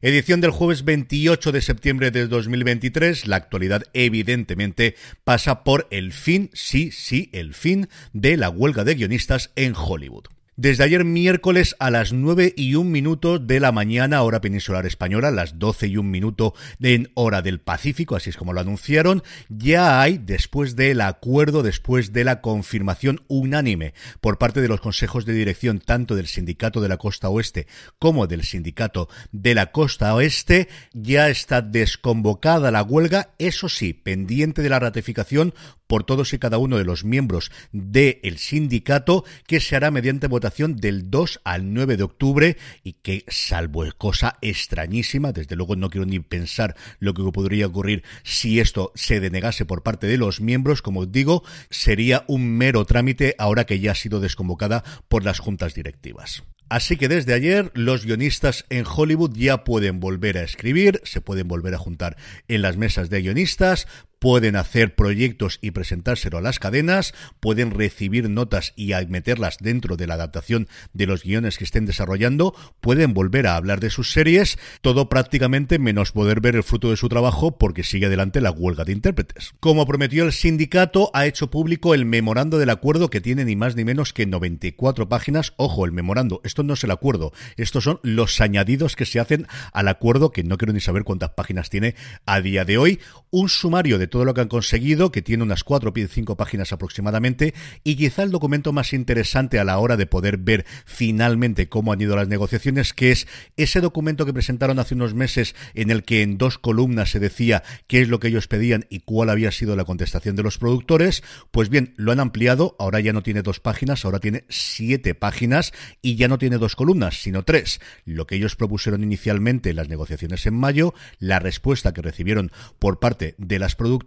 Edición del jueves 28 de septiembre de 2023. La actualidad evidentemente pasa por el fin, sí, sí, el fin de la huelga de guionistas en Hollywood. Desde ayer miércoles a las 9 y un minuto de la mañana, hora peninsular española, las 12 y un minuto en hora del Pacífico, así es como lo anunciaron, ya hay, después del acuerdo, después de la confirmación unánime por parte de los consejos de dirección tanto del sindicato de la costa oeste como del sindicato de la costa oeste, ya está desconvocada la huelga, eso sí, pendiente de la ratificación por todos y cada uno de los miembros del sindicato, que se hará mediante votación del 2 al 9 de octubre y que, salvo cosa extrañísima, desde luego no quiero ni pensar lo que podría ocurrir si esto se denegase por parte de los miembros, como digo, sería un mero trámite ahora que ya ha sido desconvocada por las juntas directivas. Así que desde ayer los guionistas en Hollywood ya pueden volver a escribir, se pueden volver a juntar en las mesas de guionistas, pueden hacer proyectos y presentárselo a las cadenas, pueden recibir notas y meterlas dentro de la adaptación de los guiones que estén desarrollando, pueden volver a hablar de sus series, todo prácticamente menos poder ver el fruto de su trabajo porque sigue adelante la huelga de intérpretes. Como prometió el sindicato, ha hecho público el memorando del acuerdo que tiene ni más ni menos que 94 páginas. Ojo, el memorando, esto no es el acuerdo, estos son los añadidos que se hacen al acuerdo, que no quiero ni saber cuántas páginas tiene a día de hoy, un sumario de todo lo que han conseguido, que tiene unas 4 o 5 páginas aproximadamente, y quizá el documento más interesante a la hora de poder ver finalmente cómo han ido las negociaciones, que es ese documento que presentaron hace unos meses en el que en dos columnas se decía qué es lo que ellos pedían y cuál había sido la contestación de los productores, pues bien, lo han ampliado, ahora ya no tiene dos páginas, ahora tiene siete páginas y ya no tiene dos columnas, sino tres. Lo que ellos propusieron inicialmente en las negociaciones en mayo, la respuesta que recibieron por parte de las productoras,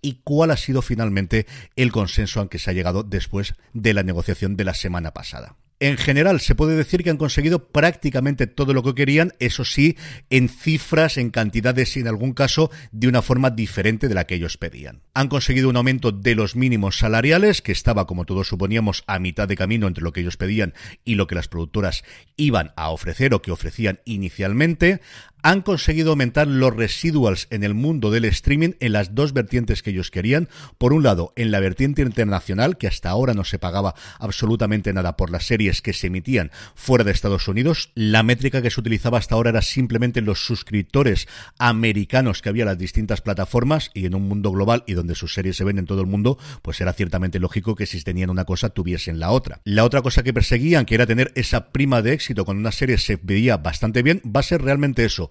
y cuál ha sido finalmente el consenso al que se ha llegado después de la negociación de la semana pasada. En general, se puede decir que han conseguido prácticamente todo lo que querían, eso sí, en cifras, en cantidades y en algún caso de una forma diferente de la que ellos pedían. Han conseguido un aumento de los mínimos salariales, que estaba, como todos suponíamos, a mitad de camino entre lo que ellos pedían y lo que las productoras iban a ofrecer o que ofrecían inicialmente han conseguido aumentar los residuals en el mundo del streaming en las dos vertientes que ellos querían. Por un lado, en la vertiente internacional, que hasta ahora no se pagaba absolutamente nada por las series que se emitían fuera de Estados Unidos. La métrica que se utilizaba hasta ahora era simplemente los suscriptores americanos que había en las distintas plataformas y en un mundo global y donde sus series se ven en todo el mundo, pues era ciertamente lógico que si tenían una cosa tuviesen la otra. La otra cosa que perseguían, que era tener esa prima de éxito cuando una serie se veía bastante bien, va a ser realmente eso,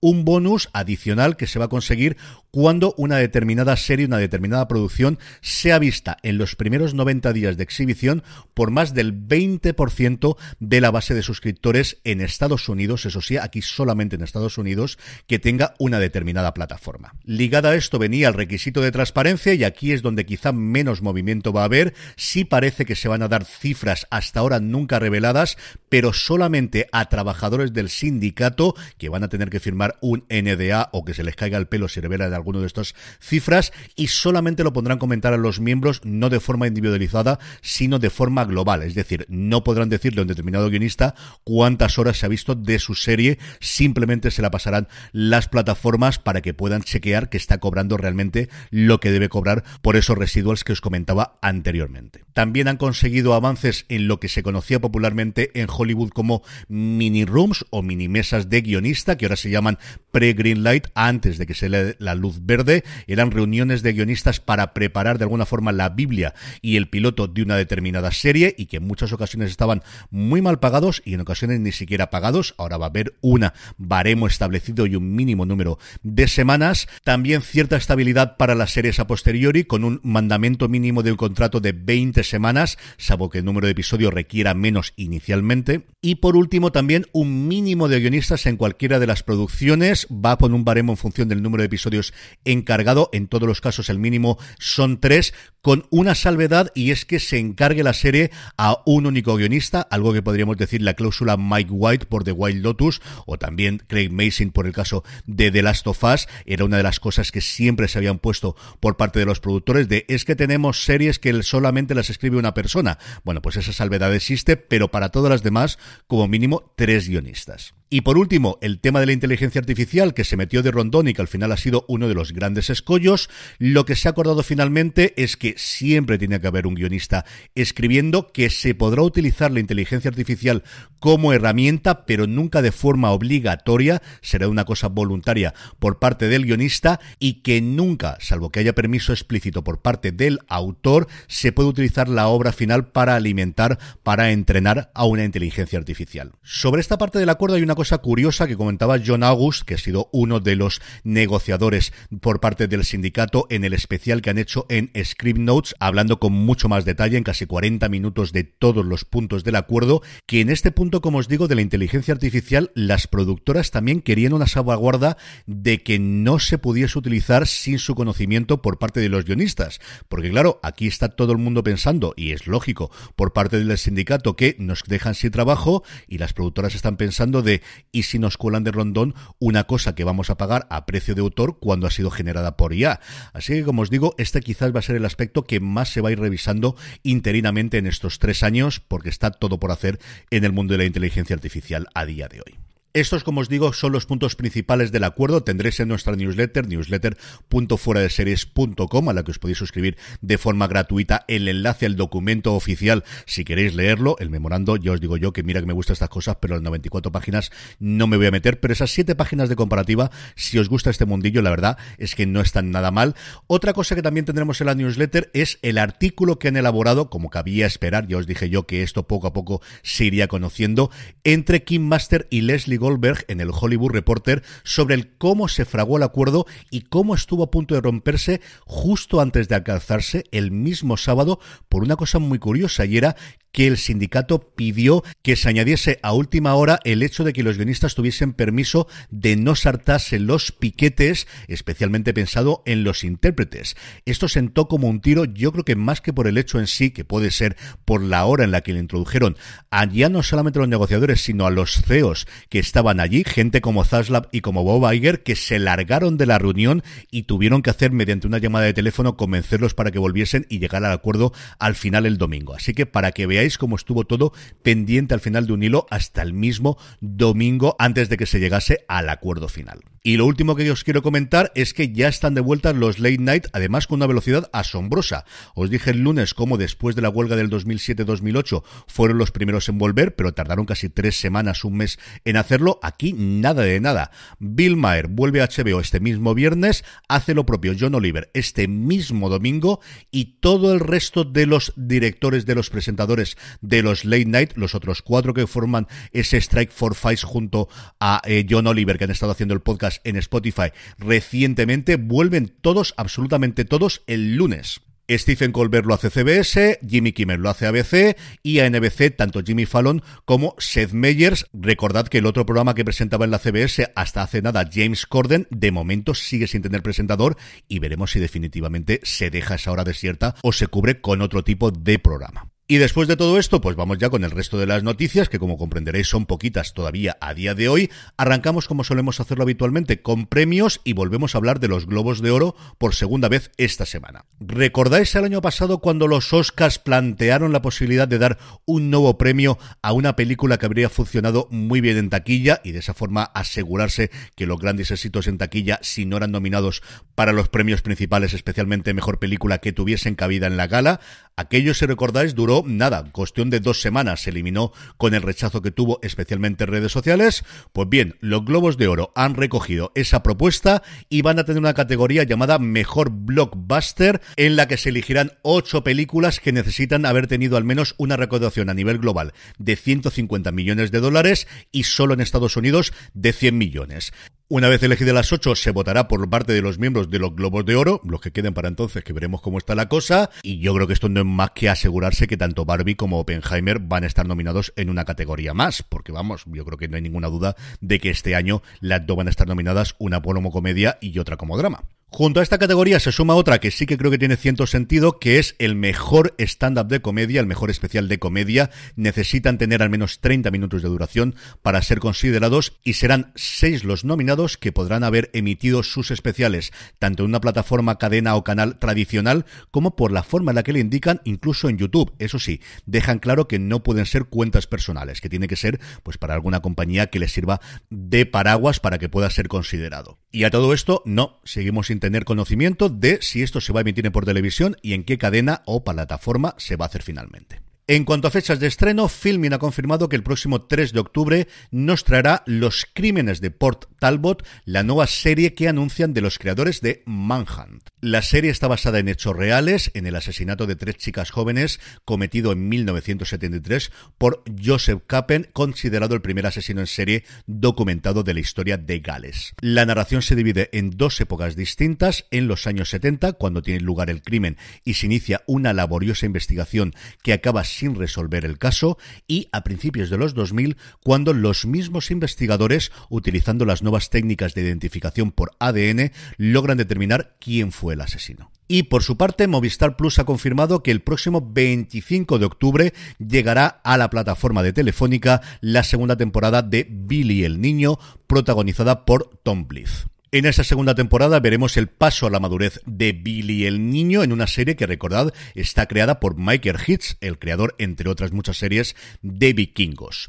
un bonus adicional que se va a conseguir cuando una determinada serie, una determinada producción sea vista en los primeros 90 días de exhibición por más del 20% de la base de suscriptores en Estados Unidos, eso sí, aquí solamente en Estados Unidos, que tenga una determinada plataforma. Ligada a esto venía el requisito de transparencia y aquí es donde quizá menos movimiento va a haber. Sí parece que se van a dar cifras hasta ahora nunca reveladas, pero solamente a trabajadores del sindicato que van a tener que firmar un NDA o que se les caiga el pelo si revela de alguno de estas cifras y solamente lo pondrán comentar a los miembros no de forma individualizada, sino de forma global. Es decir, no podrán decirle a un determinado guionista cuántas horas se ha visto de su serie, simplemente se la pasarán las plataformas para que puedan chequear que está cobrando realmente lo que debe cobrar por esos residuals que os comentaba anteriormente. También han conseguido avances en lo que se conocía popularmente en Hollywood como mini rooms o mini mesas de guionista, que ahora se llaman llamaban pre-green light, antes de que se le la luz verde. Eran reuniones de guionistas para preparar de alguna forma la Biblia y el piloto de una determinada serie y que en muchas ocasiones estaban muy mal pagados y en ocasiones ni siquiera pagados. Ahora va a haber una baremo establecido y un mínimo número de semanas. También cierta estabilidad para las series a posteriori con un mandamiento mínimo de un contrato de 20 semanas, salvo que el número de episodios requiera menos inicialmente. Y por último también un mínimo de guionistas en cualquiera de las producciones. Va con un baremo en función del número de episodios encargado. En todos los casos el mínimo son tres, con una salvedad y es que se encargue la serie a un único guionista, algo que podríamos decir la cláusula Mike White por The Wild Lotus o también Craig Mason por el caso de The Last of Us. Era una de las cosas que siempre se habían puesto por parte de los productores de es que tenemos series que solamente las escribe una persona. Bueno, pues esa salvedad existe, pero para todas las demás, como mínimo, tres guionistas. Y por último, el tema de la inteligencia artificial que se metió de rondón y que al final ha sido uno de los grandes escollos. Lo que se ha acordado finalmente es que siempre tiene que haber un guionista escribiendo que se podrá utilizar la inteligencia artificial como herramienta, pero nunca de forma obligatoria. Será una cosa voluntaria por parte del guionista y que nunca, salvo que haya permiso explícito por parte del autor, se puede utilizar la obra final para alimentar, para entrenar a una inteligencia artificial. Sobre esta parte del acuerdo hay una cosa curiosa que comentaba John August, que ha sido uno de los negociadores por parte del sindicato en el especial que han hecho en Script Notes, hablando con mucho más detalle, en casi 40 minutos de todos los puntos del acuerdo, que en este punto, como os digo, de la inteligencia artificial, las productoras también querían una salvaguarda de que no se pudiese utilizar sin su conocimiento por parte de los guionistas. Porque claro, aquí está todo el mundo pensando, y es lógico, por parte del sindicato que nos dejan sin trabajo y las productoras están pensando de y si nos cuelan de rondón una cosa que vamos a pagar a precio de autor cuando ha sido generada por IA. Así que, como os digo, este quizás va a ser el aspecto que más se va a ir revisando interinamente en estos tres años, porque está todo por hacer en el mundo de la inteligencia artificial a día de hoy. Estos, como os digo, son los puntos principales del acuerdo. Tendréis en nuestra newsletter, newsletter.fueradeseries.com, a la que os podéis suscribir de forma gratuita el enlace al documento oficial si queréis leerlo. El memorando, ya os digo yo que mira que me gustan estas cosas, pero las 94 páginas no me voy a meter. Pero esas 7 páginas de comparativa, si os gusta este mundillo, la verdad es que no están nada mal. Otra cosa que también tendremos en la newsletter es el artículo que han elaborado, como cabía esperar, ya os dije yo que esto poco a poco se iría conociendo, entre Kim Master y Leslie Goldberg en el Hollywood Reporter sobre el cómo se fraguó el acuerdo y cómo estuvo a punto de romperse justo antes de alcanzarse el mismo sábado por una cosa muy curiosa y era que el sindicato pidió que se añadiese a última hora el hecho de que los guionistas tuviesen permiso de no saltarse los piquetes, especialmente pensado en los intérpretes. Esto sentó como un tiro, yo creo que más que por el hecho en sí, que puede ser por la hora en la que le introdujeron a ya no solamente a los negociadores, sino a los CEOs que estaban allí, gente como Zaslav y como Bob Iger, que se largaron de la reunión y tuvieron que hacer mediante una llamada de teléfono convencerlos para que volviesen y llegar al acuerdo al final el domingo. Así que para que veáis cómo estuvo todo pendiente al final de un hilo hasta el mismo domingo antes de que se llegase al acuerdo final. Y lo último que os quiero comentar es que ya están de vuelta los late night, además con una velocidad asombrosa. Os dije el lunes cómo después de la huelga del 2007-2008 fueron los primeros en volver, pero tardaron casi tres semanas, un mes en hacerlo. Aquí nada de nada. Bill Maher vuelve a HBO este mismo viernes, hace lo propio John Oliver este mismo domingo y todo el resto de los directores, de los presentadores de los late night, los otros cuatro que forman ese Strike for Fights junto a eh, John Oliver que han estado haciendo el podcast en Spotify recientemente, vuelven todos, absolutamente todos, el lunes. Stephen Colbert lo hace CBS, Jimmy Kimmel lo hace ABC y a NBC tanto Jimmy Fallon como Seth Meyers. Recordad que el otro programa que presentaba en la CBS hasta hace nada, James Corden, de momento sigue sin tener presentador y veremos si definitivamente se deja esa hora desierta o se cubre con otro tipo de programa. Y después de todo esto, pues vamos ya con el resto de las noticias, que como comprenderéis son poquitas todavía a día de hoy. Arrancamos como solemos hacerlo habitualmente con premios y volvemos a hablar de los Globos de Oro por segunda vez esta semana. ¿Recordáis el año pasado cuando los Oscars plantearon la posibilidad de dar un nuevo premio a una película que habría funcionado muy bien en taquilla y de esa forma asegurarse que los grandes éxitos en taquilla, si no eran nominados para los premios principales, especialmente mejor película, que tuviesen cabida en la gala? Aquello, si recordáis, duró nada, cuestión de dos semanas se eliminó con el rechazo que tuvo especialmente en redes sociales. Pues bien, los Globos de Oro han recogido esa propuesta y van a tener una categoría llamada Mejor Blockbuster en la que se elegirán ocho películas que necesitan haber tenido al menos una recaudación a nivel global de 150 millones de dólares y solo en Estados Unidos de 100 millones. Una vez elegidas las ocho, se votará por parte de los miembros de los Globos de Oro, los que queden para entonces, que veremos cómo está la cosa. Y yo creo que esto no es más que asegurarse que tanto Barbie como Oppenheimer van a estar nominados en una categoría más, porque vamos, yo creo que no hay ninguna duda de que este año las dos van a estar nominadas, una como comedia y otra como drama. Junto a esta categoría se suma otra que sí que creo que tiene cierto sentido, que es el mejor stand-up de comedia, el mejor especial de comedia. Necesitan tener al menos 30 minutos de duración para ser considerados y serán seis los nominados que podrán haber emitido sus especiales, tanto en una plataforma, cadena o canal tradicional, como por la forma en la que le indican, incluso en YouTube. Eso sí, dejan claro que no pueden ser cuentas personales, que tiene que ser pues para alguna compañía que les sirva de paraguas para que pueda ser considerado. Y a todo esto, no, seguimos sin tener conocimiento de si esto se va a emitir por televisión y en qué cadena o plataforma se va a hacer finalmente. En cuanto a fechas de estreno, Filmin ha confirmado que el próximo 3 de octubre nos traerá Los Crímenes de Port Talbot, la nueva serie que anuncian de los creadores de Manhunt. La serie está basada en hechos reales, en el asesinato de tres chicas jóvenes cometido en 1973 por Joseph Capen, considerado el primer asesino en serie documentado de la historia de Gales. La narración se divide en dos épocas distintas, en los años 70, cuando tiene lugar el crimen y se inicia una laboriosa investigación que acaba sin resolver el caso y a principios de los 2000 cuando los mismos investigadores, utilizando las nuevas técnicas de identificación por ADN, logran determinar quién fue el asesino. Y por su parte, Movistar Plus ha confirmado que el próximo 25 de octubre llegará a la plataforma de Telefónica la segunda temporada de Billy el Niño, protagonizada por Tom Blyth. En esa segunda temporada veremos el paso a la madurez de Billy el Niño en una serie que, recordad, está creada por Michael Hitz, el creador, entre otras muchas series, de vikingos.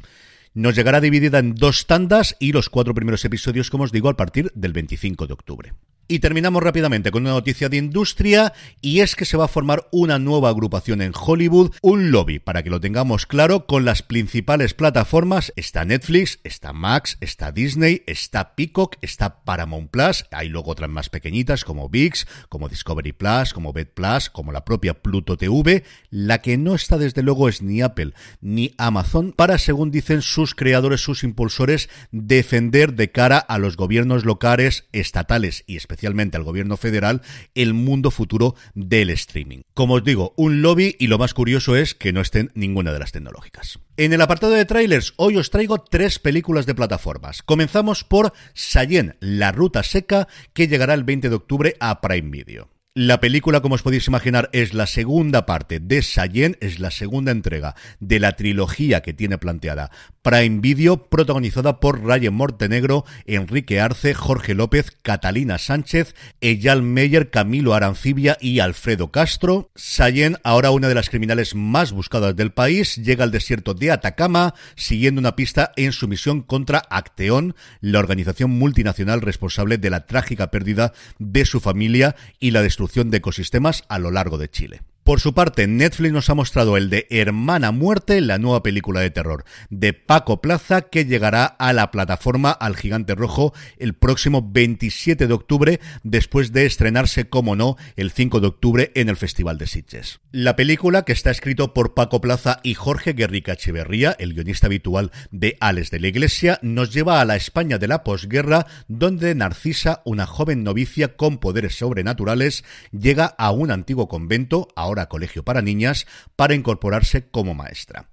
Nos llegará dividida en dos tandas y los cuatro primeros episodios, como os digo, a partir del 25 de octubre. Y terminamos rápidamente con una noticia de industria y es que se va a formar una nueva agrupación en Hollywood, un lobby, para que lo tengamos claro, con las principales plataformas. Está Netflix, está Max, está Disney, está Peacock, está Paramount Plus, hay luego otras más pequeñitas como VIX, como Discovery Plus, como Bet Plus, como la propia Pluto TV. La que no está desde luego es ni Apple ni Amazon para, según dicen sus creadores, sus impulsores, defender de cara a los gobiernos locales, estatales y especialmente especialmente al gobierno federal, el mundo futuro del streaming. Como os digo, un lobby y lo más curioso es que no estén ninguna de las tecnológicas. En el apartado de trailers, hoy os traigo tres películas de plataformas. Comenzamos por Sayen, La Ruta Seca, que llegará el 20 de octubre a Prime Video. La película, como os podéis imaginar, es la segunda parte de Sayen, es la segunda entrega de la trilogía que tiene planteada Prime Video, protagonizada por Ryan Mortenegro, Enrique Arce, Jorge López, Catalina Sánchez, Eyal Meyer, Camilo Arancibia y Alfredo Castro. Sayen, ahora una de las criminales más buscadas del país, llega al desierto de Atacama, siguiendo una pista en su misión contra Acteón, la organización multinacional responsable de la trágica pérdida de su familia y la destrucción de ecosistemas a lo largo de Chile. Por su parte, Netflix nos ha mostrado el de Hermana Muerte, la nueva película de terror de Paco Plaza, que llegará a la plataforma Al Gigante Rojo el próximo 27 de octubre, después de estrenarse, como no, el 5 de octubre en el Festival de Sitges. La película, que está escrito por Paco Plaza y Jorge Guerrica Echeverría, el guionista habitual de Ales de la Iglesia, nos lleva a la España de la posguerra, donde Narcisa, una joven novicia con poderes sobrenaturales, llega a un antiguo convento, ahora colegio para niñas, para incorporarse como maestra.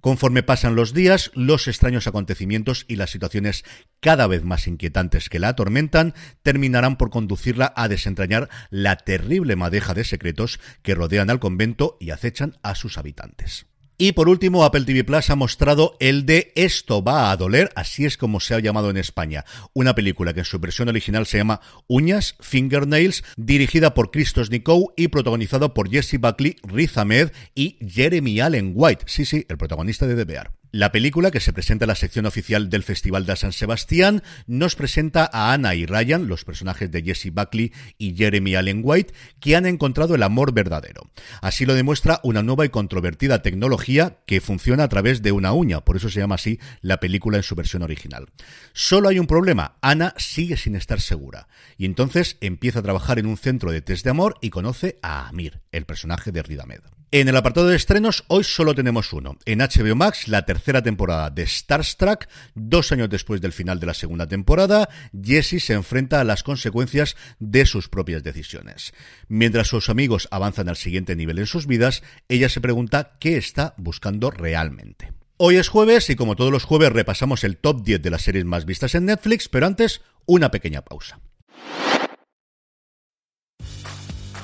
Conforme pasan los días, los extraños acontecimientos y las situaciones cada vez más inquietantes que la atormentan terminarán por conducirla a desentrañar la terrible madeja de secretos que rodean al convento y acechan a sus habitantes. Y por último, Apple TV Plus ha mostrado el de Esto va a doler, así es como se ha llamado en España. Una película que en su versión original se llama Uñas, Fingernails, dirigida por Christos Nikou y protagonizada por Jesse Buckley, Riz Ahmed y Jeremy Allen White. Sí, sí, el protagonista de The Bear. La película, que se presenta en la sección oficial del Festival de San Sebastián, nos presenta a Anna y Ryan, los personajes de Jesse Buckley y Jeremy Allen White, que han encontrado el amor verdadero. Así lo demuestra una nueva y controvertida tecnología que funciona a través de una uña, por eso se llama así la película en su versión original. Solo hay un problema, Anna sigue sin estar segura, y entonces empieza a trabajar en un centro de test de amor y conoce a Amir, el personaje de Ridamed. En el apartado de estrenos, hoy solo tenemos uno. En HBO Max, la tercera temporada de Starstruck, dos años después del final de la segunda temporada, Jessie se enfrenta a las consecuencias de sus propias decisiones. Mientras sus amigos avanzan al siguiente nivel en sus vidas, ella se pregunta qué está buscando realmente. Hoy es jueves y como todos los jueves repasamos el top 10 de las series más vistas en Netflix, pero antes, una pequeña pausa.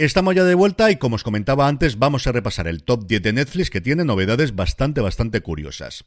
Estamos ya de vuelta y como os comentaba antes, vamos a repasar el top 10 de Netflix que tiene novedades bastante, bastante curiosas.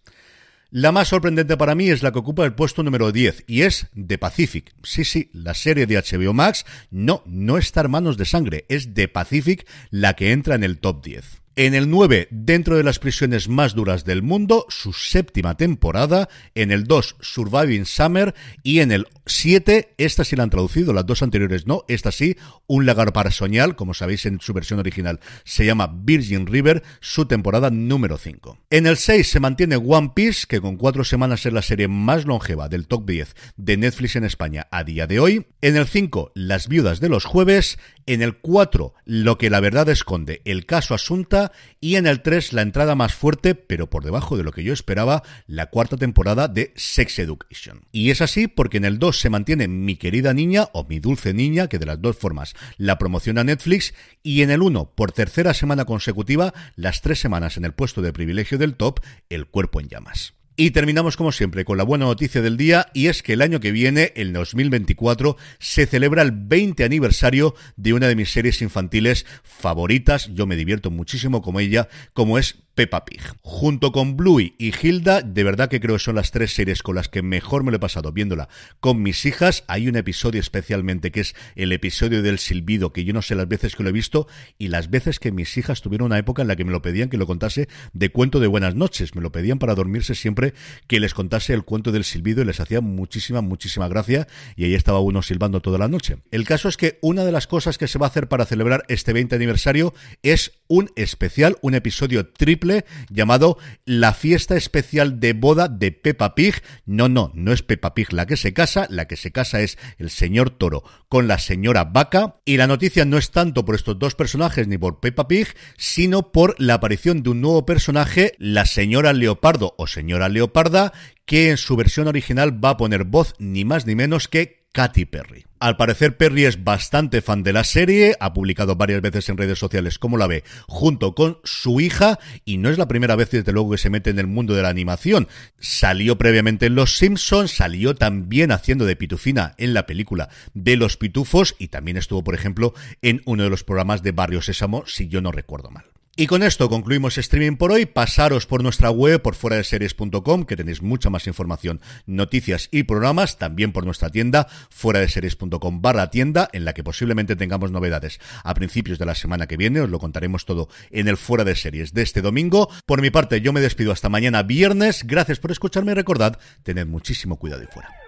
La más sorprendente para mí es la que ocupa el puesto número 10 y es The Pacific. Sí, sí, la serie de HBO Max no, no está Hermanos de Sangre, es The Pacific la que entra en el top 10. En el 9, dentro de las prisiones más duras del mundo, su séptima temporada. En el 2, Surviving Summer. Y en el 7, esta sí la han traducido, las dos anteriores no, esta sí, Un lagar para soñar, como sabéis en su versión original, se llama Virgin River, su temporada número 5. En el 6 se mantiene One Piece, que con cuatro semanas es la serie más longeva del top 10 de Netflix en España a día de hoy. En el 5, Las viudas de los jueves. En el 4, Lo que la verdad esconde, el caso Asunta y en el 3 la entrada más fuerte, pero por debajo de lo que yo esperaba, la cuarta temporada de Sex Education. Y es así porque en el 2 se mantiene Mi querida niña o Mi dulce niña, que de las dos formas la promociona Netflix, y en el 1, por tercera semana consecutiva, las tres semanas en el puesto de privilegio del top, El cuerpo en llamas. Y terminamos como siempre con la buena noticia del día y es que el año que viene, el 2024, se celebra el 20 aniversario de una de mis series infantiles favoritas. Yo me divierto muchísimo como ella, como es Peppa Pig. Junto con Bluey y Hilda, de verdad que creo que son las tres series con las que mejor me lo he pasado viéndola con mis hijas. Hay un episodio especialmente que es el episodio del silbido, que yo no sé las veces que lo he visto y las veces que mis hijas tuvieron una época en la que me lo pedían que lo contase de cuento de buenas noches. Me lo pedían para dormirse siempre que les contase el cuento del silbido y les hacía muchísima, muchísima gracia y ahí estaba uno silbando toda la noche. El caso es que una de las cosas que se va a hacer para celebrar este 20 aniversario es un especial, un episodio llamado La fiesta especial de boda de Peppa Pig. No, no, no es Peppa Pig la que se casa, la que se casa es el señor Toro con la señora Vaca. Y la noticia no es tanto por estos dos personajes ni por Peppa Pig, sino por la aparición de un nuevo personaje, la señora Leopardo o señora Leoparda, que en su versión original va a poner voz ni más ni menos que Katy Perry. Al parecer Perry es bastante fan de la serie, ha publicado varias veces en redes sociales cómo la ve junto con su hija y no es la primera vez desde luego que se mete en el mundo de la animación. Salió previamente en Los Simpsons, salió también haciendo de pitufina en la película de Los Pitufos y también estuvo por ejemplo en uno de los programas de Barrio Sésamo si yo no recuerdo mal. Y con esto concluimos streaming por hoy. Pasaros por nuestra web, por fuera de series.com, que tenéis mucha más información, noticias y programas. También por nuestra tienda, fuera de series.com barra tienda, en la que posiblemente tengamos novedades a principios de la semana que viene. Os lo contaremos todo en el fuera de series de este domingo. Por mi parte, yo me despido hasta mañana viernes. Gracias por escucharme y recordad, tened muchísimo cuidado y fuera.